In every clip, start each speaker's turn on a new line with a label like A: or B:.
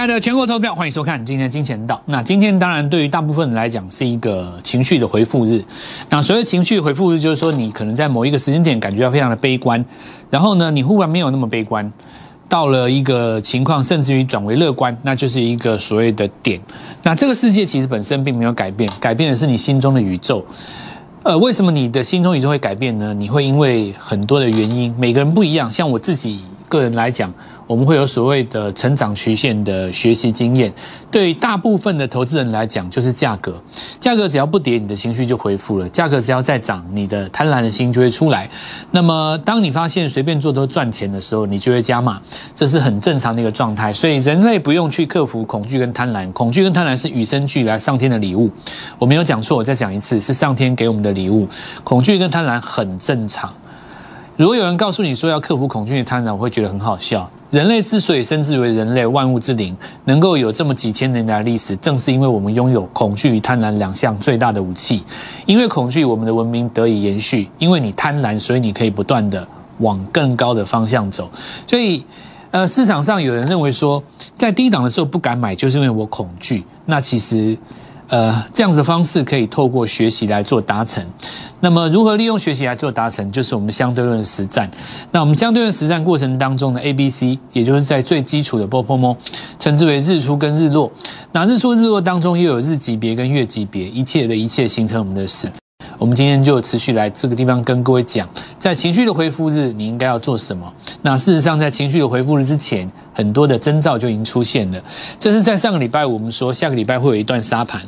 A: 亲爱的全国投票，欢迎收看今天的金钱道。那今天当然对于大部分人来讲是一个情绪的回复日。那所谓情绪回复日，就是说你可能在某一个时间点感觉到非常的悲观，然后呢，你忽然没有那么悲观，到了一个情况，甚至于转为乐观，那就是一个所谓的点。那这个世界其实本身并没有改变，改变的是你心中的宇宙。呃，为什么你的心中宇宙会改变呢？你会因为很多的原因，每个人不一样。像我自己个人来讲。我们会有所谓的成长曲线的学习经验，对大部分的投资人来讲，就是价格，价格只要不跌，你的情绪就恢复了；价格只要再涨，你的贪婪的心就会出来。那么，当你发现随便做都赚钱的时候，你就会加码，这是很正常的一个状态。所以，人类不用去克服恐惧跟贪婪，恐惧跟贪婪是与生俱来上天的礼物。我没有讲错，我再讲一次，是上天给我们的礼物。恐惧跟贪婪很正常。如果有人告诉你说要克服恐惧与贪婪，我会觉得很好笑。人类之所以称之为人类，万物之灵，能够有这么几千年的历史，正是因为我们拥有恐惧与贪婪两项最大的武器。因为恐惧，我们的文明得以延续；因为你贪婪，所以你可以不断的往更高的方向走。所以，呃，市场上有人认为说，在低档的时候不敢买，就是因为我恐惧。那其实。呃，这样子的方式可以透过学习来做达成。那么，如何利用学习来做达成，就是我们相对论实战。那我们相对论实战过程当中的 A、B、C，也就是在最基础的波波摸，称之为日出跟日落。那日出日落当中又有日级别跟月级别，一切的一切形成我们的事。我们今天就持续来这个地方跟各位讲，在情绪的回复日，你应该要做什么？那事实上，在情绪的回复日之前，很多的征兆就已经出现了。这是在上个礼拜我们说，下个礼拜会有一段沙盘。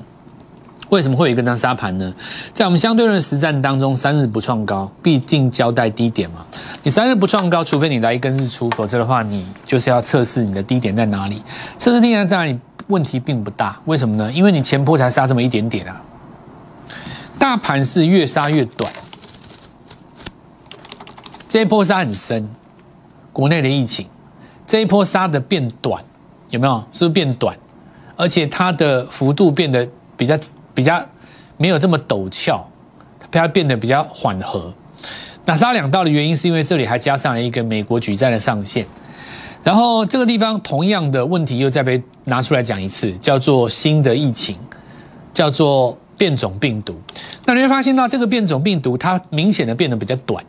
A: 为什么会有一个那沙盘呢？在我们相对论实战当中，三日不创高，必定交代低点嘛。你三日不创高，除非你来一根日出，否则的话，你就是要测试你的低点在哪里。测试低点在哪里，问题并不大。为什么呢？因为你前波才杀这么一点点啊。大盘是越杀越短，这一波杀很深。国内的疫情，这一波杀的变短，有没有？是不是变短？而且它的幅度变得比较。比较没有这么陡峭，它变得比较缓和。那杀两道的原因是因为这里还加上了一个美国举债的上限，然后这个地方同样的问题又再被拿出来讲一次，叫做新的疫情，叫做变种病毒。那你会发现到这个变种病毒它明显的变得比较短。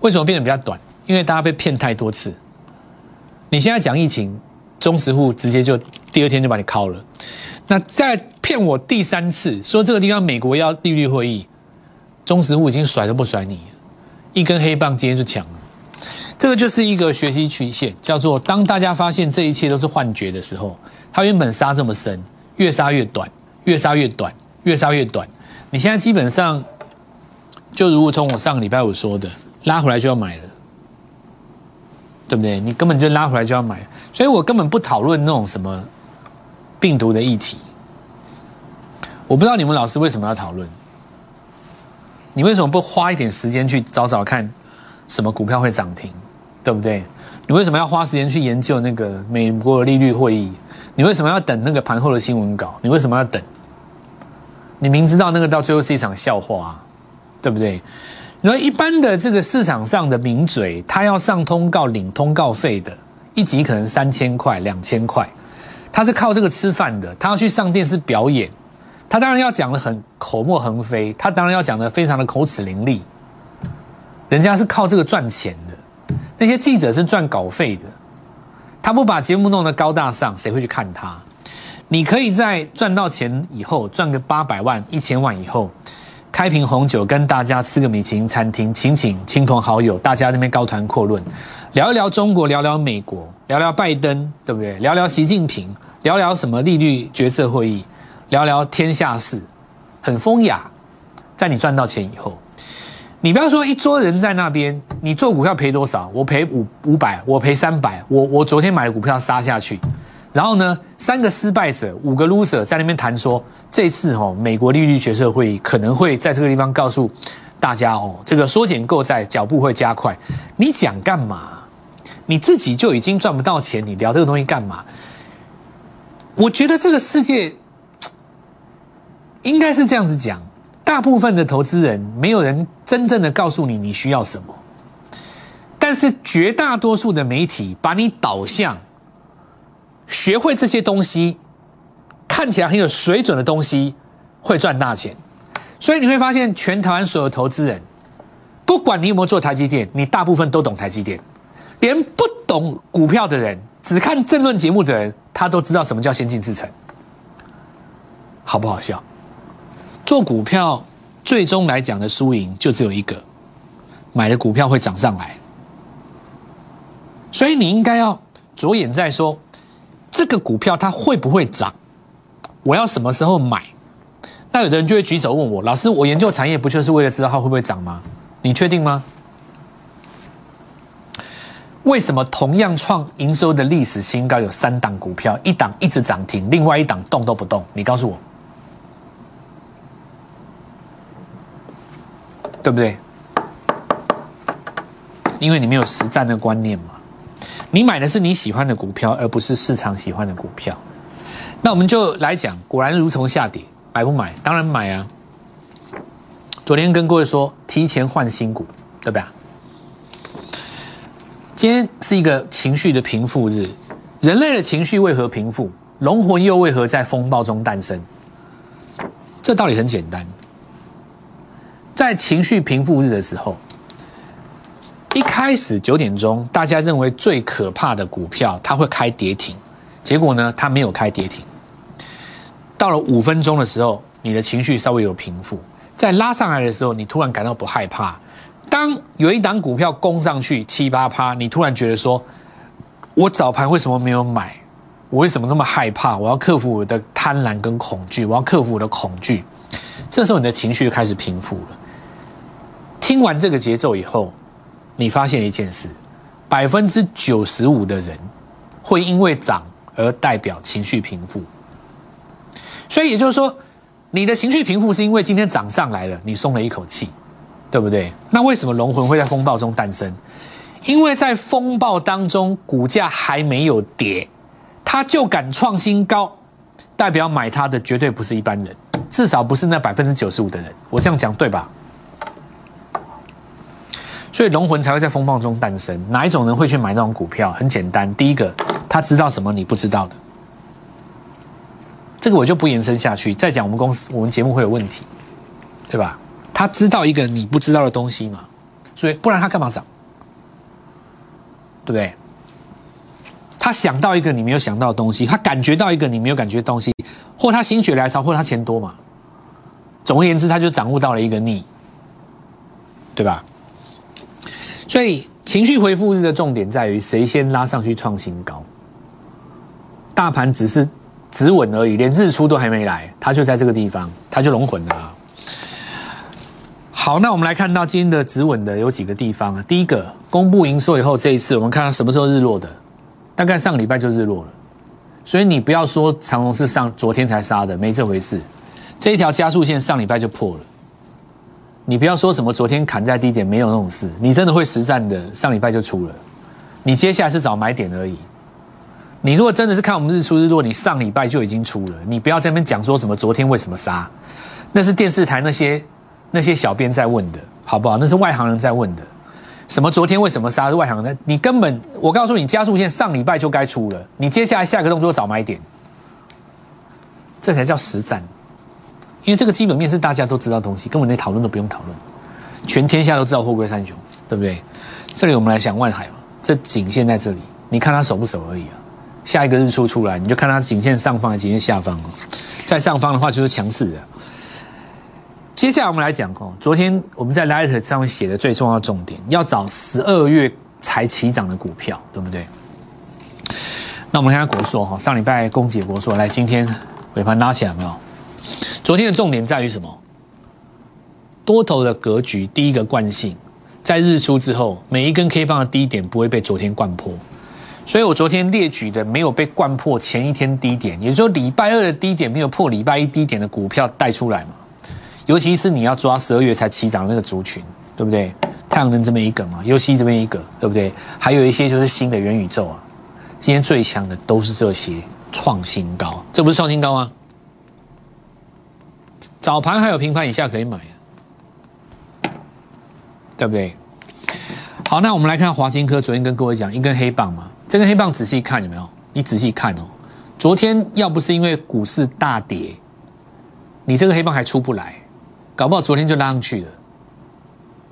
A: 为什么变得比较短？因为大家被骗太多次。你现在讲疫情，中实户直接就第二天就把你敲了。那再骗我第三次，说这个地方美国要利率会议，中石物已经甩都不甩你，一根黑棒今天就抢了。这个就是一个学习曲线，叫做当大家发现这一切都是幻觉的时候，它原本杀这么深，越杀越短，越杀越短，越杀越短。你现在基本上就如同我上个礼拜五说的，拉回来就要买了，对不对？你根本就拉回来就要买，所以我根本不讨论那种什么。病毒的议题，我不知道你们老师为什么要讨论。你为什么不花一点时间去找找看，什么股票会涨停，对不对？你为什么要花时间去研究那个美国利率会议？你为什么要等那个盘后的新闻稿？你为什么要等？你明知道那个到最后是一场笑话，对不对？那一般的这个市场上的名嘴，他要上通告领通告费的，一集可能三千块、两千块。他是靠这个吃饭的，他要去上电视表演，他当然要讲的很口沫横飞，他当然要讲的非常的口齿伶俐。人家是靠这个赚钱的，那些记者是赚稿费的，他不把节目弄得高大上，谁会去看他？你可以在赚到钱以后，赚个八百万、一千万以后，开瓶红酒跟大家吃个米其林餐厅，请请亲朋好友，大家那边高谈阔论。聊一聊中国，聊聊美国，聊聊拜登，对不对？聊聊习近平，聊聊什么利率决策会议，聊聊天下事，很风雅。在你赚到钱以后，你不要说一桌人在那边，你做股票赔多少？我赔五五百，我赔三百，我我昨天买的股票杀下去，然后呢，三个失败者，五个 loser 在那边谈说，这次哦，美国利率决策会议可能会在这个地方告诉大家哦，这个缩减购债脚步会加快。你讲干嘛？你自己就已经赚不到钱，你聊这个东西干嘛？我觉得这个世界 应该是这样子讲：大部分的投资人没有人真正的告诉你你需要什么，但是绝大多数的媒体把你导向学会这些东西，看起来很有水准的东西，会赚大钱。所以你会发现，全台湾所有投资人，不管你有没有做台积电，你大部分都懂台积电。连不懂股票的人，只看政论节目的人，他都知道什么叫先进制程，好不好笑？做股票最终来讲的输赢就只有一个，买的股票会涨上来。所以你应该要着眼在说，这个股票它会不会涨？我要什么时候买？那有的人就会举手问我：“老师，我研究产业不就是为了知道它会不会涨吗？你确定吗？”为什么同样创营收的历史新高有三档股票，一档一直涨停，另外一档动都不动？你告诉我，对不对？因为你没有实战的观念嘛。你买的是你喜欢的股票，而不是市场喜欢的股票。那我们就来讲，果然如同下跌，买不买？当然买啊！昨天跟各位说，提前换新股，对不对？今天是一个情绪的平复日，人类的情绪为何平复？龙魂又为何在风暴中诞生？这道理很简单，在情绪平复日的时候。一开始九点钟，大家认为最可怕的股票，它会开跌停，结果呢，它没有开跌停。到了五分钟的时候，你的情绪稍微有平复，在拉上来的时候，你突然感到不害怕。当有一档股票攻上去七八趴，你突然觉得说，我早盘为什么没有买？我为什么那么害怕？我要克服我的贪婪跟恐惧，我要克服我的恐惧。这时候你的情绪开始平复了。听完这个节奏以后。你发现一件事，百分之九十五的人会因为涨而代表情绪平复，所以也就是说，你的情绪平复是因为今天涨上来了，你松了一口气，对不对？那为什么龙魂会在风暴中诞生？因为在风暴当中，股价还没有跌，它就敢创新高，代表买它的绝对不是一般人，至少不是那百分之九十五的人。我这样讲对吧？所以龙魂才会在风暴中诞生。哪一种人会去买那种股票？很简单，第一个，他知道什么你不知道的。这个我就不延伸下去。再讲我们公司，我们节目会有问题，对吧？他知道一个你不知道的东西嘛，所以不然他干嘛涨？对不对？他想到一个你没有想到的东西，他感觉到一个你没有感觉的东西，或他心血来潮，或他钱多嘛。总而言之，他就掌握到了一个逆，对吧？所以情绪回复日的重点在于谁先拉上去创新高，大盘只是止稳而已，连日出都还没来，它就在这个地方，它就龙魂了啊。好，那我们来看到今天的止稳的有几个地方啊。第一个，公布营收以后，这一次我们看到什么时候日落的？大概上个礼拜就日落了。所以你不要说长隆是上昨天才杀的，没这回事。这一条加速线上礼拜就破了。你不要说什么昨天砍在低点，没有那种事。你真的会实战的，上礼拜就出了。你接下来是找买点而已。你如果真的是看我们日出日落，你上礼拜就已经出了。你不要在那边讲说什么昨天为什么杀，那是电视台那些那些小编在问的，好不好？那是外行人在问的。什么昨天为什么杀是外行人？你根本我告诉你，加速线上礼拜就该出了。你接下来下一个动作找买点，这才叫实战。因为这个基本面是大家都知道的东西，根本连讨论都不用讨论，全天下都知道货柜三雄，对不对？这里我们来想万海嘛，这颈线在这里，你看它守不守而已啊。下一个日出出来，你就看它颈线上方还是颈线下方哦。在上方的话就是强势的。接下来我们来讲哦，昨天我们在 Light 上面写的最重要重点，要找十二月才起涨的股票，对不对？那我们看下国硕哈，上礼拜攻击国硕，来今天尾盘拉起来没有？昨天的重点在于什么？多头的格局，第一个惯性，在日出之后，每一根 K 棒的低点不会被昨天灌破，所以我昨天列举的没有被灌破前一天低点，也就是说礼拜二的低点没有破礼拜一低点的股票带出来嘛。尤其是你要抓十二月才起涨那个族群，对不对？太阳能这边一个嘛，尤其这边一个，对不对？还有一些就是新的元宇宙啊。今天最强的都是这些创新高，这不是创新高吗？早盘还有平盘以下可以买，对不对？好，那我们来看华金科，昨天跟各位讲一根黑棒嘛，这根黑棒仔细看有没有？你仔细看哦，昨天要不是因为股市大跌，你这个黑棒还出不来，搞不好昨天就拉上去了，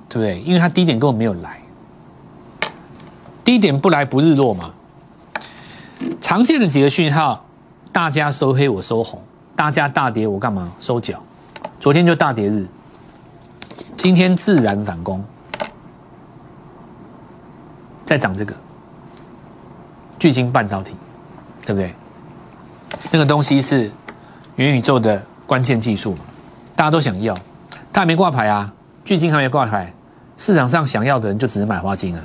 A: 对不对？因为它低点根本没有来，低点不来不日落嘛。常见的几个讯号，大家收黑我收红，大家大跌我干嘛收脚？昨天就大跌日，今天自然反攻，再涨这个巨晶半导体，对不对？那个东西是元宇宙的关键技术嘛，大家都想要，它还没挂牌啊，巨晶还没挂牌，市场上想要的人就只能买华晶了。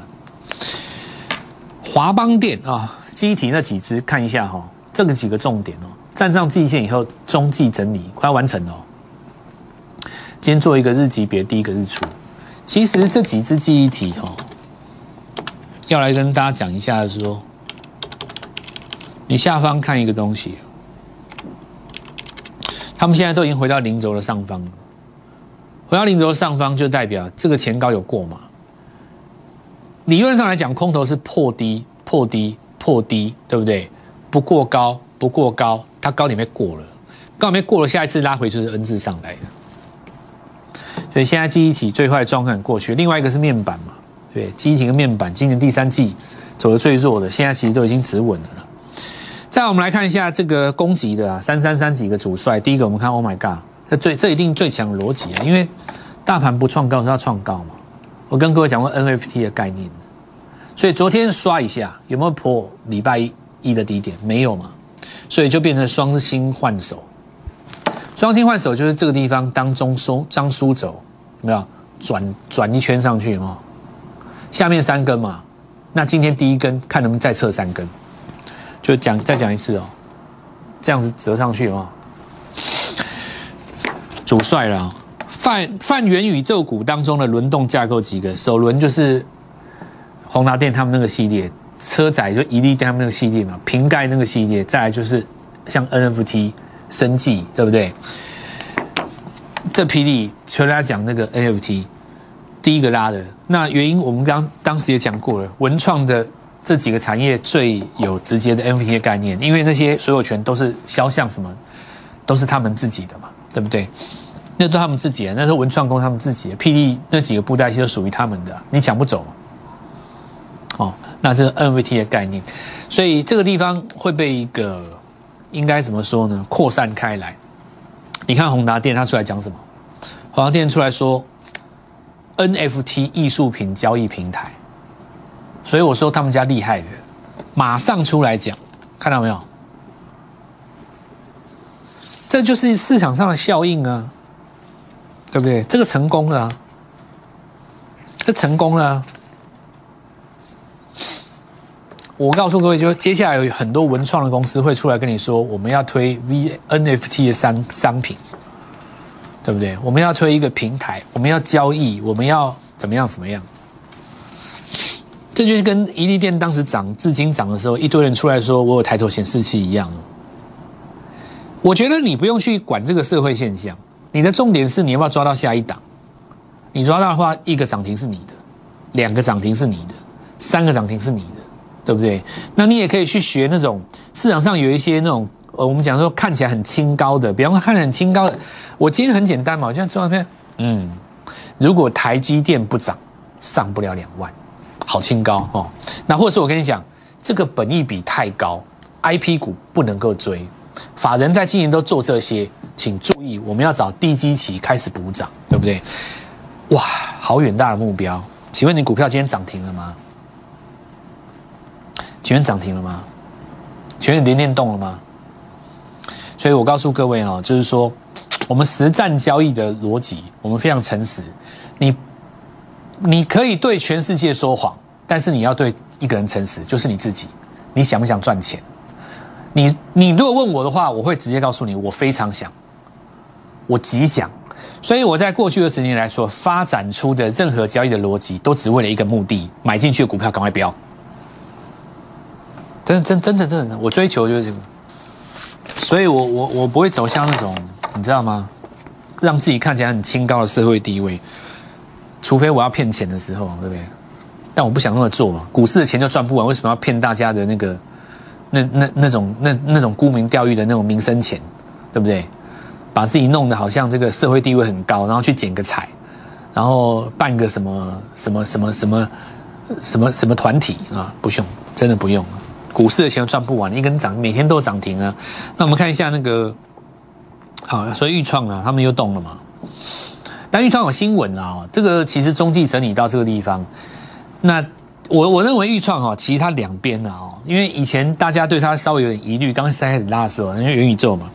A: 华邦电啊，机体那几只看一下哈，这个几个重点哦，站上季线以后，中继整理快完成了。今天做一个日级别第一个日出，其实这几只记忆体哈，要来跟大家讲一下说。你下方看一个东西，他们现在都已经回到零轴的上方了。五幺零轴上方，就代表这个前高有过嘛？理论上来讲，空头是破低、破低、破低，对不对？不过高，不过高，它高点被过了，高点被过了，下一次拉回就是 N 字上来的。所以现在记忆体最坏状况过去，另外一个是面板嘛？对，记忆体跟面板今年第三季走的最弱的，现在其实都已经止稳了。再我们来看一下这个攻击的啊，三三三几个主帅。第一个我们看，Oh my God，这最这一定最强逻辑啊，因为大盘不创高是要创高嘛。我跟各位讲过 NFT 的概念，所以昨天刷一下有没有破礼拜一的低点？没有嘛，所以就变成双星换手。双星换手就是这个地方当中收张书走，有没有转转一圈上去吗？下面三根嘛，那今天第一根看能不能再测三根。就讲再讲一次哦，这样子折上去哦。主帅了，泛泛元宇宙股当中的轮动架构几个，首轮就是宏达电他们那个系列，车载就一利电他们那个系列嘛，瓶盖那个系列，再来就是像 NFT 生技，对不对？这霹雳全大家讲那个 NFT，第一个拉的，那原因我们刚当时也讲过了，文创的。这几个产业最有直接的 NFT 概念，因为那些所有权都是肖像什么，都是他们自己的嘛，对不对？那都他们自己的，那是文创工他们自己的，PD 那几个布袋戏都属于他们的，你抢不走。哦，那是 NFT 的概念，所以这个地方会被一个应该怎么说呢？扩散开来。你看宏达电他出来讲什么？宏达电出来说 NFT 艺术品交易平台。所以我说他们家厉害的，马上出来讲，看到没有？这就是市场上的效应啊，对不对？这个成功了，这成功了。我告诉各位，就接下来有很多文创的公司会出来跟你说，我们要推 V NFT 的商商品，对不对？我们要推一个平台，我们要交易，我们要怎么样怎么样？这就是跟伊利店当时涨、至今涨的时候，一堆人出来说我有抬头显示器一样。我觉得你不用去管这个社会现象，你的重点是你要不要抓到下一档。你抓到的话，一个涨停是你的，两个涨停是你的，三个涨停是你的，对不对？那你也可以去学那种市场上有一些那种呃，我们讲说看起来很清高的，比方说看起来很清高的。我今天很简单嘛，我就做照片，嗯，如果台积电不涨，上不了两万。好清高哦，那或者是我跟你讲，这个本益比太高，I P 股不能够追。法人在今年都做这些，请注意，我们要找低基期开始补涨，对不对？哇，好远大的目标。请问你股票今天涨停了吗？请问涨停了吗？请问连电动了吗？所以我告诉各位哦，就是说，我们实战交易的逻辑，我们非常诚实。你。你可以对全世界说谎，但是你要对一个人诚实，就是你自己。你想不想赚钱？你你如果问我的话，我会直接告诉你，我非常想，我极想。所以我在过去的十年来说，发展出的任何交易的逻辑，都只为了一个目的：买进去的股票赶快飙。真真真的真的，我追求就是这个。所以我我我不会走向那种，你知道吗？让自己看起来很清高的社会地位。除非我要骗钱的时候，对不对？但我不想那么做嘛。股市的钱就赚不完，为什么要骗大家的那个那那那种那那种沽名钓誉的那种名声钱，对不对？把自己弄得好像这个社会地位很高，然后去剪个彩，然后办个什么什么什么什么什么什么团体啊？不用，真的不用。股市的钱赚不完，一根涨，每天都涨停啊。那我们看一下那个，好，所以豫创啊，他们又动了嘛。但豫创有新闻啊，这个其实中继整理到这个地方，那我我认为豫创哈，其实它两边啊，因为以前大家对它稍微有点疑虑，刚开始拉的时候，因为元宇宙嘛，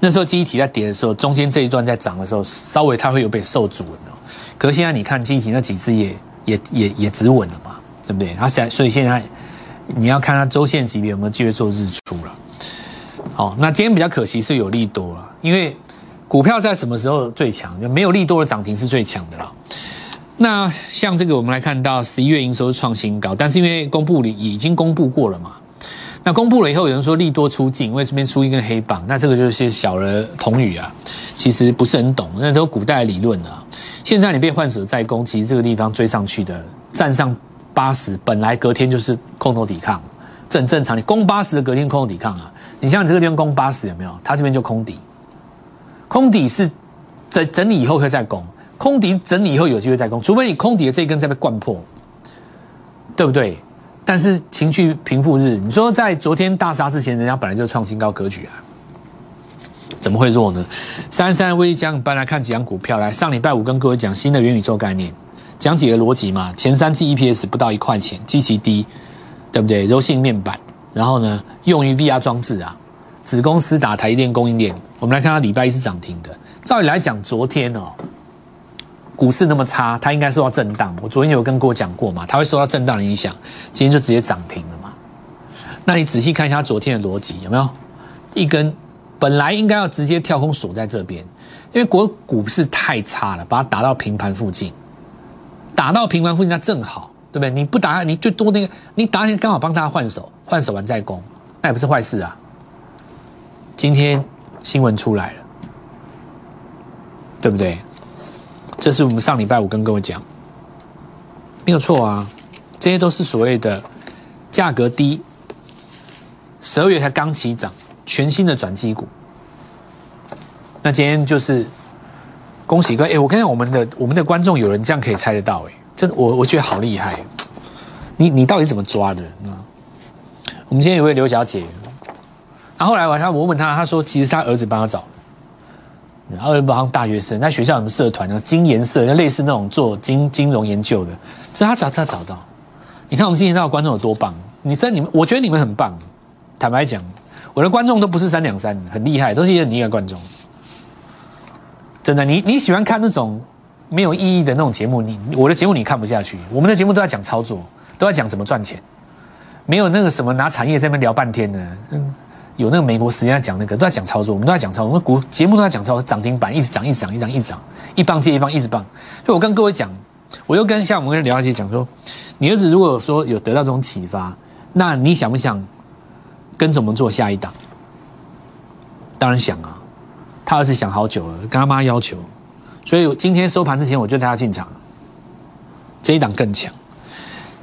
A: 那时候记忆体在跌的时候，中间这一段在涨的时候，稍微它会有被受阻了。可是现在你看记忆体那几只也也也也止稳了嘛，对不对？它现在所以现在。你要看它周线级别有没有机会做日出了。好，那今天比较可惜是有利多了，因为股票在什么时候最强？就没有利多的涨停是最强的了。那像这个，我们来看到十一月营收创新高，但是因为公布里已经公布过了嘛。那公布了以后，有人说利多出尽，因为这边出一根黑棒，那这个就是小儿童语啊，其实不是很懂，那都古代理论啊。现在你被换手再攻，其实这个地方追上去的，站上。八十本来隔天就是空头抵抗，这很正常。你攻八十的隔天空头抵抗啊，你像你这个地方攻八十有没有？它这边就空底，空底是整整理以后会再攻，空底整理以后有机会再攻，除非你空底的这根再被灌破，对不对？但是情绪平复日，你说在昨天大杀之前，人家本来就创新高格局啊，怎么会弱呢？三三微将搬来看几张股票来，上礼拜五跟各位讲新的元宇宙概念。讲几个逻辑嘛？前三季 EPS 不到一块钱，极其低，对不对？柔性面板，然后呢，用于 VR 装置啊。子公司打台电供应链，我们来看它礼拜一是涨停的。照理来讲，昨天哦，股市那么差，它应该受到震荡。我昨天有跟过讲过嘛，它会受到震荡的影响，今天就直接涨停了嘛。那你仔细看一下昨天的逻辑有没有？一根本来应该要直接跳空锁在这边，因为国股市太差了，把它打到平盘附近。打到平盘附近，那正好，对不对？你不打，你就多那个，你打起来刚好帮他换手，换手完再攻，那也不是坏事啊。今天新闻出来了，对不对？这是我们上礼拜五跟各位讲，没有错啊。这些都是所谓的价格低，十二月才刚起涨，全新的转机股。那今天就是。恭喜各位！哎，我跟你讲，我们的我们的观众有人这样可以猜得到，哎，真，我我觉得好厉害。你你到底怎么抓的？我们今天有位刘小姐，然后来晚上我问她，她说其实她儿子帮她找，儿子帮大学生，在学校什么社团呢？金研社，就类似那种做金金融研究的，是他找他找到。你看我们今天到的观众有多棒？你在你们，我觉得你们很棒。坦白讲，我的观众都不是三两三，很厉害，都是一些厉害观众。真的，你你喜欢看那种没有意义的那种节目？你我的节目你看不下去。我们的节目都在讲操作，都在讲怎么赚钱，没有那个什么拿产业在那边聊半天的。嗯，有那个美国时间在讲那个，都在讲操作。我们都在讲操作，我们股节目都在讲操作，涨停板一直涨，一直涨，一直涨，一直涨，一棒接一棒，一直棒。所以我跟各位讲，我又跟像我们跟刘小姐讲说，你儿子如果说有得到这种启发，那你想不想跟着我们做下一档？当然想啊。他儿子想好久了，跟他妈要求，所以今天收盘之前我就带他进场，这一档更强。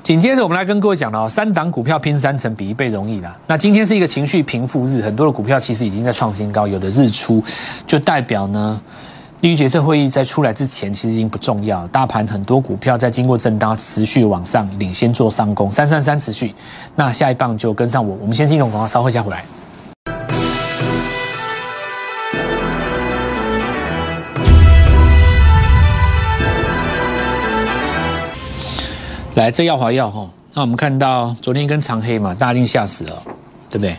A: 紧接着我们来跟各位讲了，三档股票拼三成比一倍容易啦。那今天是一个情绪平复日，很多的股票其实已经在创新高，有的日出就代表呢，利率决策会议在出来之前其实已经不重要。大盘很多股票在经过震荡持续往上领先做上攻，三三三持续，那下一棒就跟上我。我们先进入广告，稍后下回来。来，这耀华药哈，那我们看到昨天一根长黑嘛，大家一定吓死了，对不对？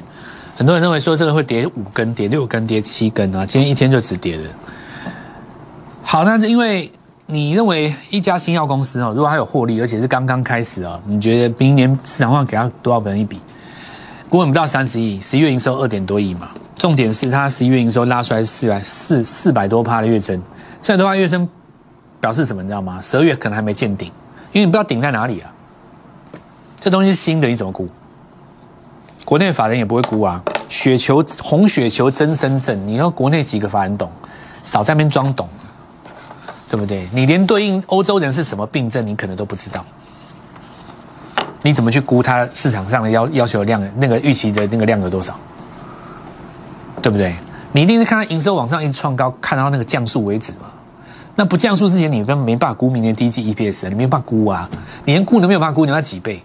A: 很多人认为说这个会跌五根、跌六根、跌七根啊，今天一天就只跌了。好，那是因为你认为一家新药公司哦，如果它有获利，而且是刚刚开始啊，你觉得明年市场上给它多少本一笔？估本不到三十亿，十一月营收二点多亿嘛。重点是它十一月营收拉出来四百四四百多趴的月增，四百多趴月增表示什么？你知道吗？十二月可能还没见顶。因为你不知道顶在哪里啊，这东西是新的，你怎么估？国内法人也不会估啊。雪球红雪球真深圳，你要国内几个法人懂，少在那边装懂，对不对？你连对应欧洲人是什么病症，你可能都不知道。你怎么去估它市场上的要要求量那个预期的那个量有多少？对不对？你一定是看它营收往上一直创高，看到那个降速为止嘛。那不降速之前，你根本没办法估明年第一季 EPS，你没有办法估啊，你连估都没有办法估，你要几倍？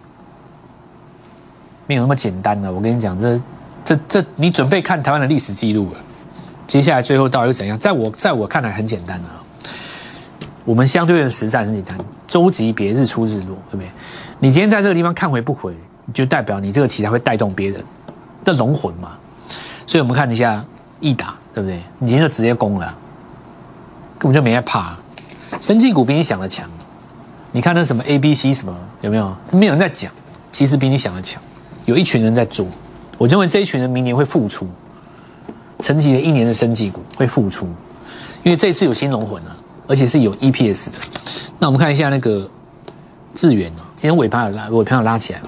A: 没有那么简单的。我跟你讲，这、这、这，你准备看台湾的历史记录了。接下来最后到底是怎样？在我在我看来很简单啊。我们相对的实战很简单，周级别日出日落，对不对？你今天在这个地方看回不回，就代表你这个题材会带动别人的龙魂嘛。所以我们看一下易达，对不对？你今天就直接攻了。根本就没在怕，生技股比你想的强。你看那什么 A、B、C 什么有没有？没有人在讲，其实比你想的强。有一群人在做，我认为这一群人明年会复出，沉寂了一年的生技股会复出，因为这次有新龙魂了，而且是有 EPS 的。那我们看一下那个智源啊，今天尾盘有拉，尾盘有拉起来嘛？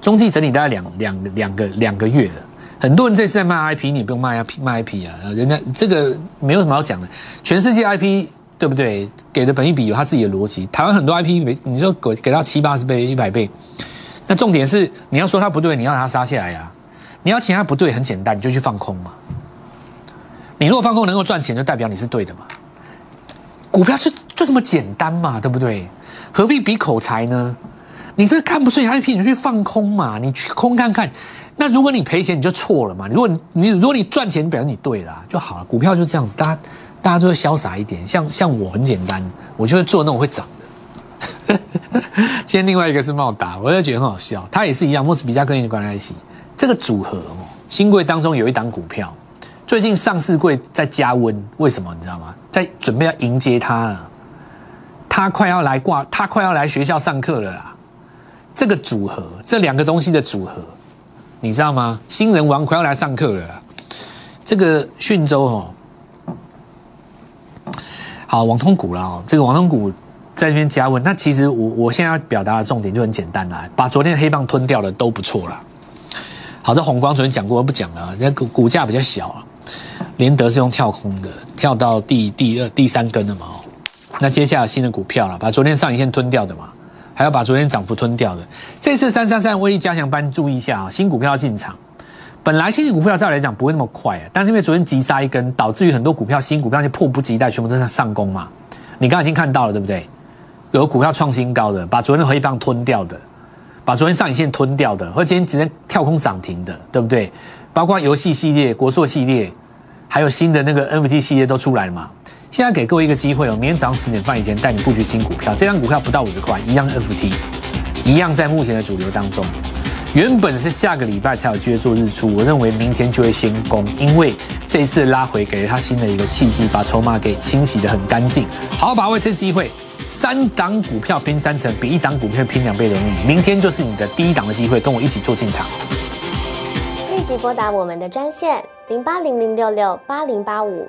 A: 中继整理大概两两两个两个月了。很多人这次在卖 IP，你不用卖 IP 卖 IP 啊，人家这个没有什么好讲的。全世界 IP 对不对？给的本益比有他自己的逻辑。台湾很多 IP 没，你说给给到七八十倍、一百倍，那重点是你要说它不对，你要它杀下来呀。你要请它不对，很简单，你就去放空嘛。你如果放空能够赚钱，就代表你是对的嘛。股票就就这么简单嘛，对不对？何必比口才呢？你这看不顺眼 IP，你就去放空嘛，你去空看看。那如果你赔钱，你就错了嘛。如果你如果你赚钱，表示你对了就好了。股票就这样子，大家大家都会潇洒一点。像像我很简单，我就会做那种会涨的。今天另外一个是茂达，我就觉得很好笑。他也是一样，莫斯比加跟你关在一起。这个组合哦，新贵当中有一档股票，最近上市贵在加温，为什么你知道吗？在准备要迎接它了，它快要来挂，它快要来学校上课了啦。这个组合，这两个东西的组合。你知道吗？新人王快要来上课了。这个讯州哦，好网通股了哦。这个网通股在这边加温。那其实我我现在要表达的重点就很简单啦，把昨天黑棒吞掉了都不错了。好，这红光昨天讲过，不讲了。那股股价比较小啊。联德是用跳空的，跳到第第二、第三根了嘛？那接下来新的股票了，把昨天上影线吞掉的嘛。还要把昨天涨幅吞掉的，这次三三三威力加强班注意一下啊，新股票要进场。本来新股票照来讲不会那么快啊，但是因为昨天急杀一根，导致于很多股票新股票就迫不及待全部都在上攻嘛。你刚刚已经看到了对不对？有股票创新高的，把昨天的黑棒吞掉的，把昨天上影线吞掉的，或今天直接跳空涨停的，对不对？包括游戏系列、国硕系列，还有新的那个 NFT 系列都出来了嘛。现在给各位一个机会哦，明天早上十点半以前带你布局新股票。这张股票不到五十块，一样 FT，一样在目前的主流当中。原本是下个礼拜才有机会做日出，我认为明天就会先攻，因为这一次拉回给了他新的一个契机，把筹码给清洗的很干净。好好把握这次机会，三档股票拼三成，比一档股票拼两倍容易。明天就是你的第一档的机会，跟我一起做进场。
B: 立即拨打我们的专线零八零零六六八零八五。